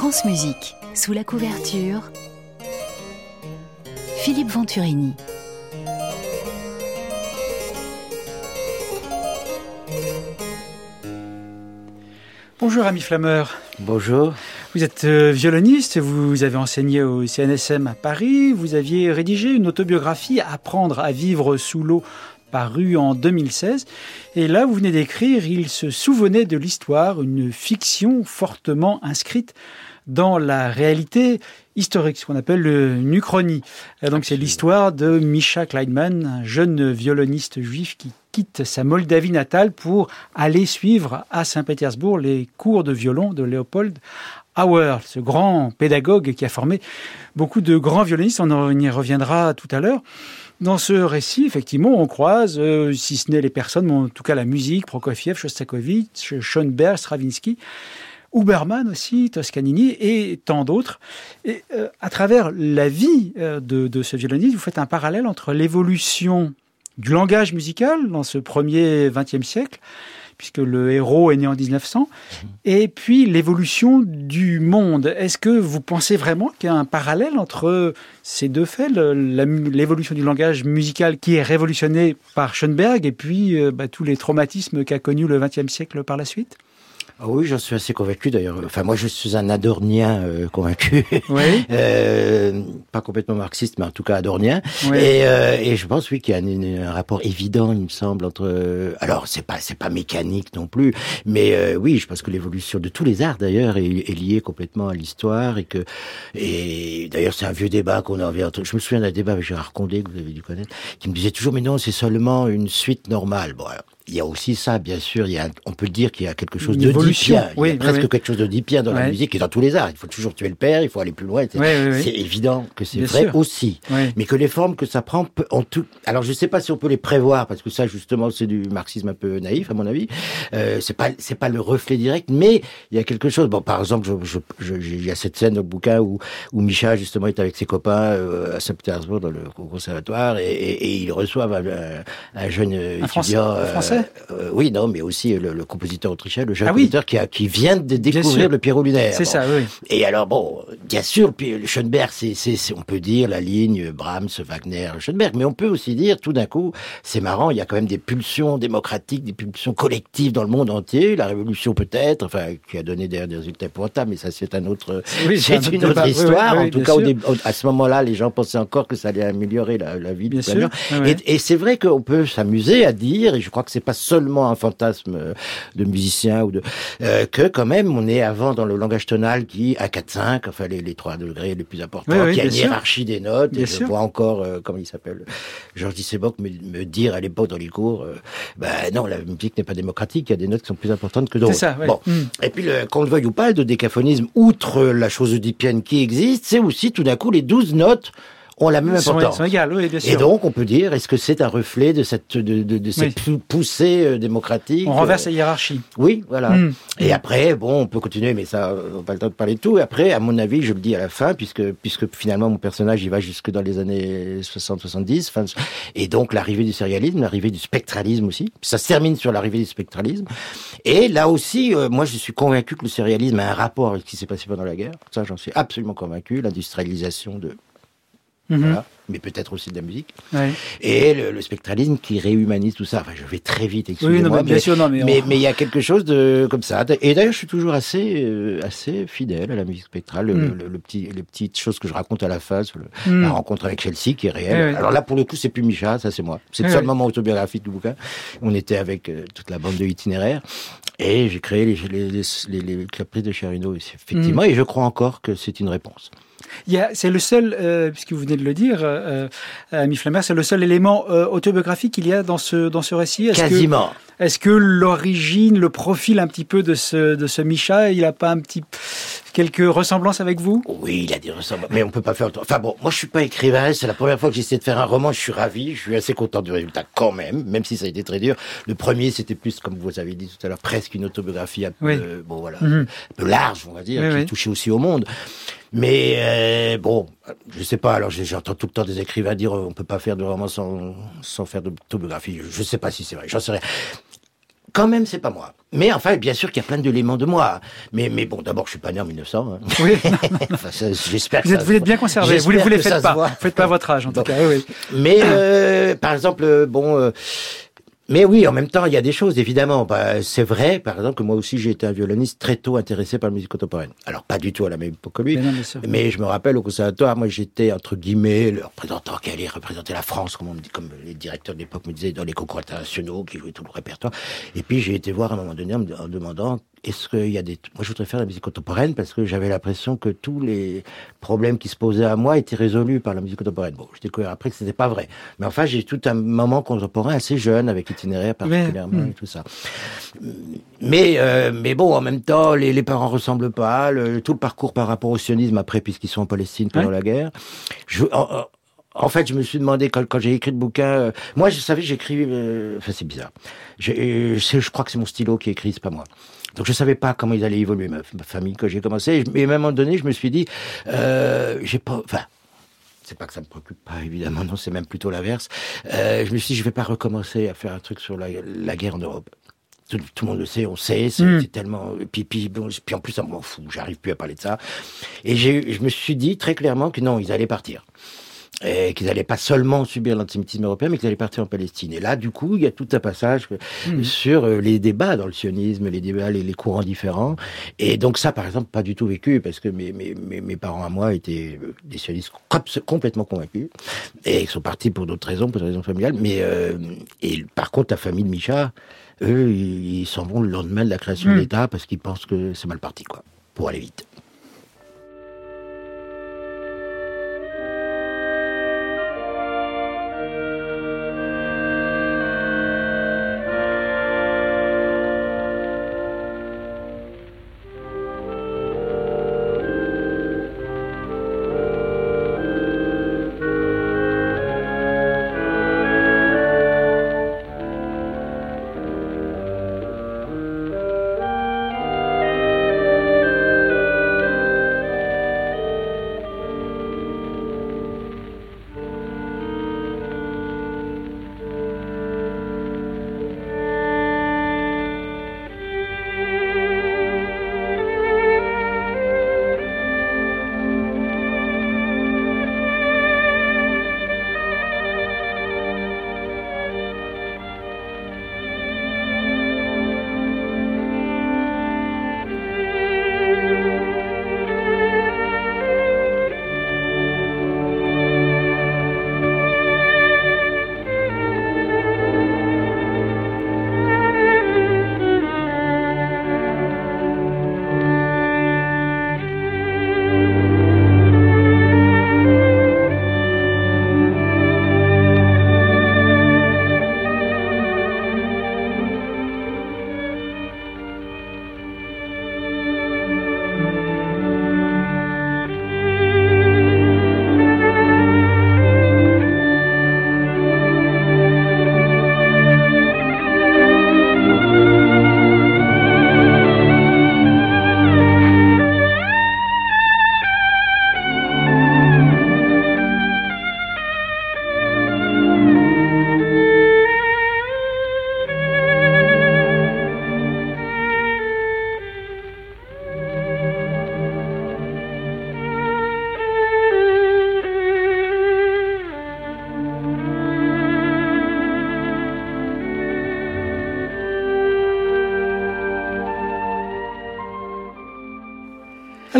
France Musique, sous la couverture, Philippe Venturini. Bonjour ami Flammeur. Bonjour. Vous êtes euh, violoniste, vous avez enseigné au CNSM à Paris, vous aviez rédigé une autobiographie Apprendre à vivre sous l'eau paru en 2016. Et là, vous venez d'écrire Il se souvenait de l'histoire, une fiction fortement inscrite dans la réalité historique, ce qu'on appelle une uchronie. donc c'est l'histoire de Misha Kleinman, un jeune violoniste juif qui quitte sa Moldavie natale pour aller suivre à Saint-Pétersbourg les cours de violon de Léopold Auer, ce grand pédagogue qui a formé beaucoup de grands violonistes. On y reviendra tout à l'heure. Dans ce récit, effectivement, on croise, euh, si ce n'est les personnes, mais en tout cas la musique, Prokofiev, Shostakovich, Schoenberg, Stravinsky, Huberman aussi, Toscanini et tant d'autres. Et euh, à travers la vie euh, de, de, ce violoniste, vous faites un parallèle entre l'évolution du langage musical dans ce premier XXe siècle, puisque le héros est né en 1900, mhm. et puis l'évolution du monde. Est-ce que vous pensez vraiment qu'il y a un parallèle entre ces deux faits, l'évolution du langage musical qui est révolutionné par Schoenberg, et puis euh, bah, tous les traumatismes qu'a connus le XXe siècle par la suite? Ah oui, j'en suis assez convaincu d'ailleurs. Enfin, moi, je suis un adornien euh, convaincu. Oui. euh, pas complètement marxiste, mais en tout cas adornien. Oui. Et, euh, et, je pense, oui, qu'il y a un rapport évident, il me semble, entre. Euh, alors, c'est pas, c'est pas mécanique non plus, mais euh, oui, je pense que l'évolution de tous les arts d'ailleurs est, est, liée complètement à l'histoire et que. Et d'ailleurs, c'est un vieux débat qu'on avait. Entre... Je me souviens d'un débat avec Gérard Condé que vous avez dû connaître, qui me disait toujours, mais non, c'est seulement une suite normale. Bon, alors, il y a aussi ça, bien sûr. Il y a, on peut dire qu'il y a quelque chose de dipien. Oui, il y a presque oui. quelque chose de dipien dans la musique et dans tous les arts. Il faut toujours tuer le père, il faut aller plus loin. C'est évident que c'est vrai sûr. aussi. Mais que les formes que ça prend, en tout. Alors, je sais pas si on peut les prévoir parce que ça, justement, c'est du marxisme un peu naïf, à mon avis. Euh, c'est pas, c'est pas le reflet direct, mais il y a quelque chose. Bon, par exemple, je, je, je, il y a cette scène dans le bouquin où, où Micha justement est avec ses copains euh, à Saint-Pétersbourg dans le conservatoire et, et, et ils reçoivent un, un jeune un étudiant français, français euh, oui, non, mais aussi le, le compositeur autrichien, le jeune ah compositeur oui. qui, a, qui vient de découvrir le Pierrot lunaire. C'est bon. ça, oui. Et alors, bon, bien sûr, le Schoenberg, c'est, on peut dire la ligne Brahms, Wagner, Schoenberg, mais on peut aussi dire, tout d'un coup, c'est marrant, il y a quand même des pulsions démocratiques, des pulsions collectives dans le monde entier, la révolution peut-être, enfin, qui a donné des, des résultats épouvantables, mais ça, c'est un autre, oui, c'est une autre débat. histoire. Oui, oui, en tout cas, au, à ce moment-là, les gens pensaient encore que ça allait améliorer la, la vie bien du sûr. Et, et c'est vrai qu'on peut s'amuser à dire, et je crois que c'est pas seulement un fantasme de musiciens ou de euh, que quand même on est avant dans le langage tonal qui à 4 5 enfin les, les 3 degrés les plus importants oui, oui, qui a une sûr. hiérarchie des notes bien et sûr. je vois encore euh, comment il s'appelle Georges Disseboc me, me, dire à l'époque dans les cours euh, ben non la musique n'est pas démocratique il y a des notes qui sont plus importantes que d'autres ça, ouais. bon mm. et puis qu'on le veuille ou pas le décaphonisme outre la chose oedipienne qui existe c'est aussi tout d'un coup les 12 notes ont la même ils importance. Ils sont égales, oui, bien sûr. Et donc, on peut dire, est-ce que c'est un reflet de cette, de, de, de cette oui. poussée euh, démocratique On renverse la hiérarchie. Oui, voilà. Mmh. Et après, bon, on peut continuer, mais ça, on n'a pas le temps de parler de tout. Et après, à mon avis, je le dis à la fin, puisque, puisque finalement, mon personnage, il va jusque dans les années 60-70. Fin, et donc, l'arrivée du sérialisme, l'arrivée du spectralisme aussi. Ça se termine sur l'arrivée du spectralisme. Et là aussi, euh, moi, je suis convaincu que le sérialisme a un rapport avec ce qui s'est passé pendant la guerre. Ça, j'en suis absolument convaincu. L'industrialisation de Mmh. Voilà. mais peut-être aussi de la musique. Ouais. Et le, le, spectralisme qui réhumanise tout ça. Enfin, je vais très vite, excusez-moi. Oui, mais, bien sûr, non, mais, mais, mais il y a quelque chose de comme ça. Et d'ailleurs, je suis toujours assez, euh, assez fidèle à la musique spectrale. Mm. Le, le, petit, les petites choses que je raconte à la fin, sur mm. la rencontre avec Chelsea, qui est réelle. Ouais. Alors là, pour le coup, c'est plus Micha, ça c'est moi. C'est le seul moment autobiographique du bouquin. On était avec euh, toute la bande de itinéraires. Et j'ai créé les, les, les, les, les de Cherino, effectivement, et je crois encore que c'est une réponse. C'est le seul, euh, puisque vous venez de le dire, euh, Ami Flammer, c'est le seul élément euh, autobiographique qu'il y a dans ce, dans ce récit. Est Quasiment. Est-ce que l'origine, le profil un petit peu de ce, de ce Micha, il n'a pas un petit quelques ressemblances avec vous? Oui, il a des ressemblances, mais on peut pas faire. Enfin bon, moi je suis pas écrivain, c'est la première fois que j'essaie de faire un roman, je suis ravi, je suis assez content du résultat quand même, même si ça a été très dur. Le premier, c'était plus, comme vous avez dit tout à l'heure, presque une autobiographie un peu, oui. bon voilà, mm -hmm. un peu large, on va dire, oui, qui oui. touchait aussi au monde. Mais euh, bon, je sais pas. Alors j'entends tout le temps des écrivains dire on peut pas faire de roman sans sans faire d'autobiographie. Je sais pas si c'est vrai. J'en sais rien quand même, c'est pas moi. Mais enfin, bien sûr qu'il y a plein d'éléments de moi. Mais, mais bon, d'abord, je suis pas né en 1900. Hein. Oui. enfin, j'espère vous, êtes, vous êtes bien conservé. Vous, vous les faites pas. Vous faites pas votre âge, en tout cas. Oui, oui. Mais, euh, par exemple, bon, euh, mais oui, en même temps, il y a des choses, évidemment. Bah, c'est vrai, par exemple, que moi aussi, j'ai été un violoniste très tôt intéressé par la musique contemporaine. Alors, pas du tout à la même époque que lui. Mais, je me rappelle, au conservatoire, moi, j'étais, entre guillemets, le représentant qui allait représenter la France, comme on me dit, comme les directeurs de l'époque me disaient, dans les concours internationaux, qui jouaient tout le répertoire. Et puis, j'ai été voir à un moment donné en me demandant est-ce qu'il y a des... Moi, je voudrais faire la musique contemporaine parce que j'avais l'impression que tous les problèmes qui se posaient à moi étaient résolus par la musique contemporaine. Bon, je découvert après que ce n'était pas vrai. Mais enfin, j'ai tout un moment contemporain assez jeune, avec itinéraire particulièrement et tout ça. Mais, euh, mais bon, en même temps, les, les parents ressemblent pas. Le, tout le parcours par rapport au sionisme après, puisqu'ils sont en Palestine pendant la guerre. Je, en, fait, je me suis demandé quand, quand j'ai écrit le bouquin. Euh, moi, je savais, j'écris. Euh, enfin, c'est bizarre. Je, je crois que c'est mon stylo qui écrit, c'est pas moi. Donc je savais pas comment ils allaient évoluer ma, famille quand j'ai commencé. Et, à un moment donné, je me suis dit, euh, j'ai pas, enfin, c'est pas que ça me préoccupe pas, évidemment, non, c'est même plutôt l'inverse. Euh, je me suis dit, je vais pas recommencer à faire un truc sur la, la guerre en Europe. Tout, le monde le sait, on sait, c'est hmm. tellement. Puis, puis, puis en plus, ça m'en fout, j'arrive plus à parler de ça. Et je me suis dit très clairement que non, ils allaient partir et qu'ils n'allaient pas seulement subir l'antisémitisme européen, mais qu'ils allaient partir en Palestine. Et là, du coup, il y a tout un passage hmm. sur euh, les débats dans le sionisme, les débats, les, les, courants différents. Et donc ça, par exemple, pas du tout vécu, parce que mes, mes, mes, parents à moi étaient euh, des sionistes complètement convaincus, et ils sont partis pour d'autres raisons, pour des raisons familiales. Mais euh, et par contre, la famille de Micha, eux, ils s'en vont le lendemain de la création de hmm. l'État parce qu'ils pensent que c'est mal parti, quoi, pour aller vite.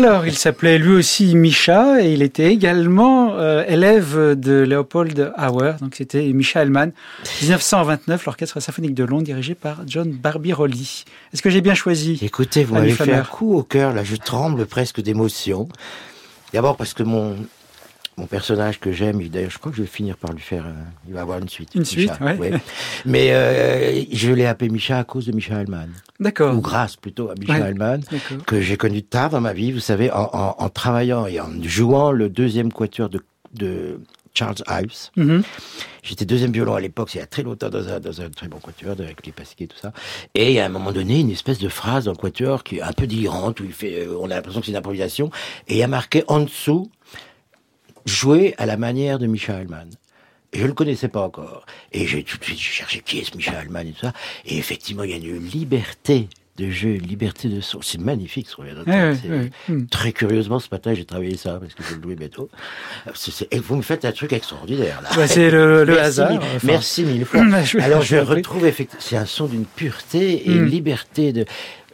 Alors, il s'appelait lui aussi Misha et il était également euh, élève de Leopold Auer. Donc, c'était Misha Hellman. 1929, l'Orchestre symphonique de Londres dirigé par John Barbirolli. Est-ce que j'ai bien choisi Écoutez, vous m'avez fait un coup au cœur. Là, je tremble presque d'émotion. D'abord parce que mon, mon personnage que j'aime, d'ailleurs, je crois que je vais finir par lui faire. Euh, il va avoir une suite. Une suite, ouais. Mais euh, je l'ai appelé Micha à cause de Micha Hellman. D'accord. Ou grâce plutôt à Micha ouais, que j'ai connu tard dans ma vie, vous savez, en, en, en, travaillant et en jouant le deuxième quatuor de, de Charles Ives. Mm-hmm. J'étais deuxième violon à l'époque, c'est il y a très longtemps, dans un, dans un très bon quatuor, avec les pasquiers et tout ça. Et a un moment donné, une espèce de phrase dans le quatuor qui est un peu délirante, où il fait, euh, on a l'impression que c'est une improvisation, et il y a marqué en dessous, jouer à la manière de Micha Hellman. Et je le connaissais pas encore. Et j'ai tout de suite cherché qui est ce Michel Allman et tout ça. Et effectivement, il y a une liberté de jeu, une liberté de son. C'est magnifique ce hmm. Très curieusement, ce matin, j'ai travaillé ça parce que je le jouer bientôt. Et vous me faites un truc extraordinaire là. Bah, c'est le, hasard. Merci mille fois. Alors je retrouve effectivement, c'est un son d'une pureté et une hmm. liberté de.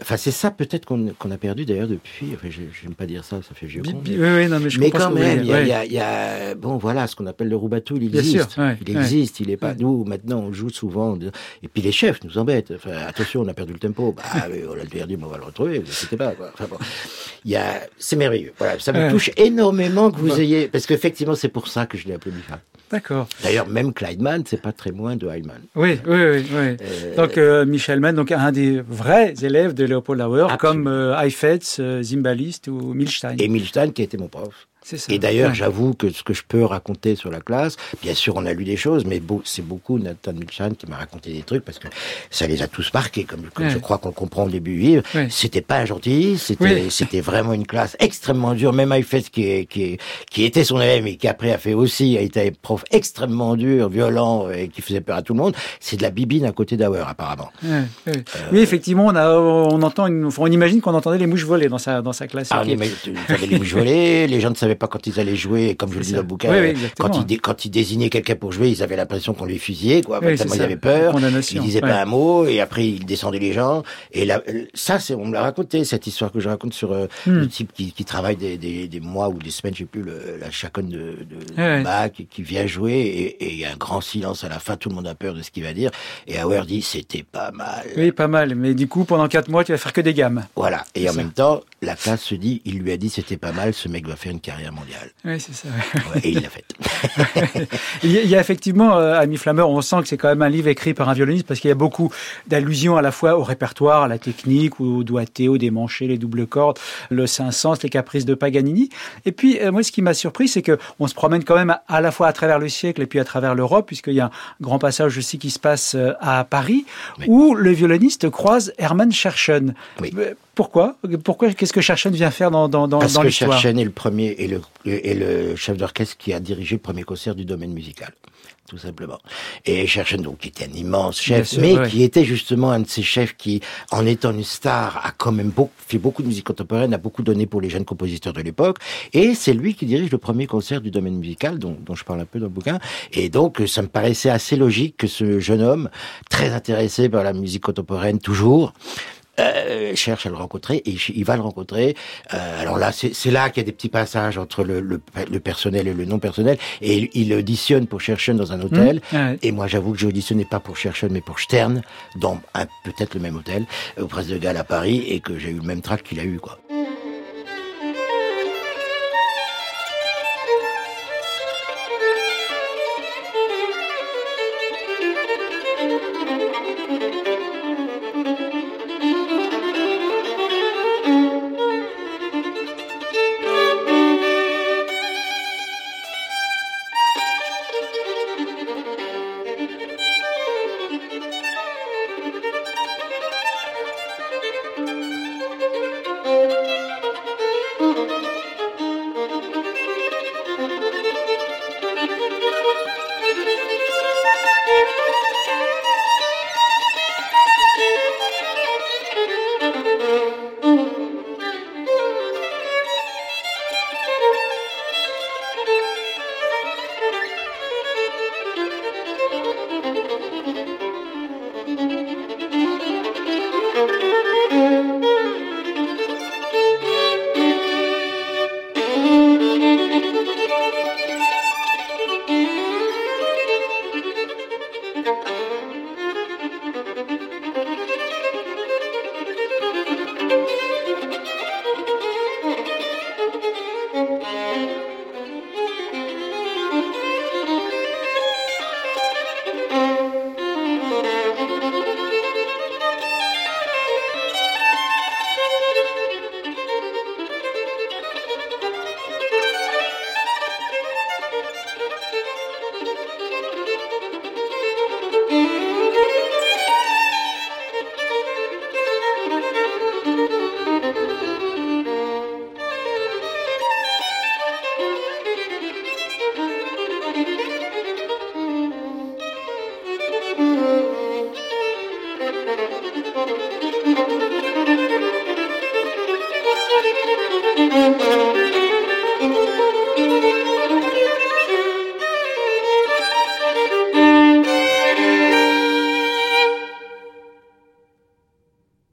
Enfin, c'est ça peut-être qu'on a perdu d'ailleurs depuis. Enfin, je n'aime pas dire ça, ça fait vieux con. Mais, oui, non, mais, je mais quand même, il y, a, y, a, bon, voilà, ce qu'on appelle le roubatou, il existe. il existe, il est pas. Nous, maintenant, on joue souvent. Et puis les chefs nous embêtent. Enfin, attention, on a perdu le tempo. Bah, on l'a perdu, mais on va le retrouver. C'était pas. Quoi. Enfin, bon. Y a, c'est merveilleux. Voilà, ça me touche énormément que vous ayez, parce qu'effectivement, c'est pour ça que je l'ai appelé Michel. D'accord. D'ailleurs, même Kleinman, c'est pas très loin de Heilmann. Oui, oui, oui. oui. Euh, donc, euh, Michel Mann, donc un des vrais élèves de Leopold Lauer, comme euh, Heifetz, euh, Zimbalist ou Milstein. Et Milstein, qui était mon prof. Et d'ailleurs, j'avoue que ce que je peux raconter sur la classe, bien sûr, on a lu des choses, mais c'est beaucoup Nathan Milchan qui m'a raconté des trucs parce que ça les a tous marqués, comme, je crois qu'on comprend au début livre. C'était pas gentil, c'était c'était vraiment une classe extrêmement dure. Même Eifet, qui, qui, qui était son élève et qui après a fait aussi, a été prof extrêmement dur, violent et qui faisait peur à tout le monde. C'est de la bibine à côté d'Auer, apparemment. Euh, oui, effectivement, on, a, on entend, une, on imagine qu'on entendait les mouches voler dans sa, dans sa classe. Ah, les mouches voler, les gens ne savaient pas quand ils allaient jouer, comme je le dis dans le bouquin, quand, ils, quand ils désignaient quelqu'un pour jouer, ils avaient l'impression qu'on lui fusillait, quoi. Oui, ils avaient peur. Ils disaient pas un mot, et après ils descendaient les gens. Et là, ça, c'est, on me l'a raconté, cette histoire que je raconte sur euh, hmm. le type qui, qui travaille des, des, des, mois ou des semaines, je sais plus, le, la chaconne de, de Bach, qui vient jouer, et il y a un grand silence à la fin, tout le monde a peur de ce qu'il va dire. Et Hauer dit, c'était pas mal. Oui, pas mal. Mais du coup, pendant quatre mois, tu vas faire que des gammes. Voilà. Et en même temps, la classe se dit, il lui a dit, c'était pas mal, ce mec va faire une carrière mondiale. Oui, c'est ça. et il l'a fait. il y a effectivement, euh, Ami Flammeur, on sent que c'est quand même un livre écrit par un violoniste parce qu'il y a beaucoup d'allusions à la fois au répertoire, à la technique, au doigté, au démanché, les doubles cordes, le Saint-Saëns, les caprices de Paganini. Et puis, euh, moi, ce qui m'a surpris, c'est que on se promène quand même à la fois à travers le siècle et puis à travers l'Europe, puisqu'il y a un grand passage aussi qui se passe euh, à Paris, où le violoniste croise Hermann Scherchen. Oui. Pourquoi? Pourquoi? Qu'est-ce que Cherchen vient faire dans, dans, dans, Parce dans que Cherchen est le premier et le, et le chef d'orchestre qui a dirigé le premier concert du domaine musical, tout simplement. Et Cherchen, donc, qui était un immense chef, mais qui était justement un de ces chefs qui, en étant une star, a quand même beaucoup, fait beaucoup de musique contemporaine, a beaucoup donné pour les jeunes compositeurs de l'époque. Et c'est lui qui dirige le premier concert du domaine musical, dont, dont je parle un peu dans le bouquin. Et donc, ça me paraissait assez logique que ce jeune homme, très intéressé par la musique contemporaine toujours, euh, cherche à le rencontrer et il va le rencontrer. Euh, alors là, c'est là qu'il y a des petits passages entre le, le, le, personnel et le non personnel et il, auditionne pour Cherchen dans un hôtel. Mmh. Et moi, j'avoue que j'ai auditionné pas pour Cherchen mais pour Stern dans peut-être le même hôtel au Prince de Galles à Paris et que j'ai eu le même trac qu'il a eu quoi.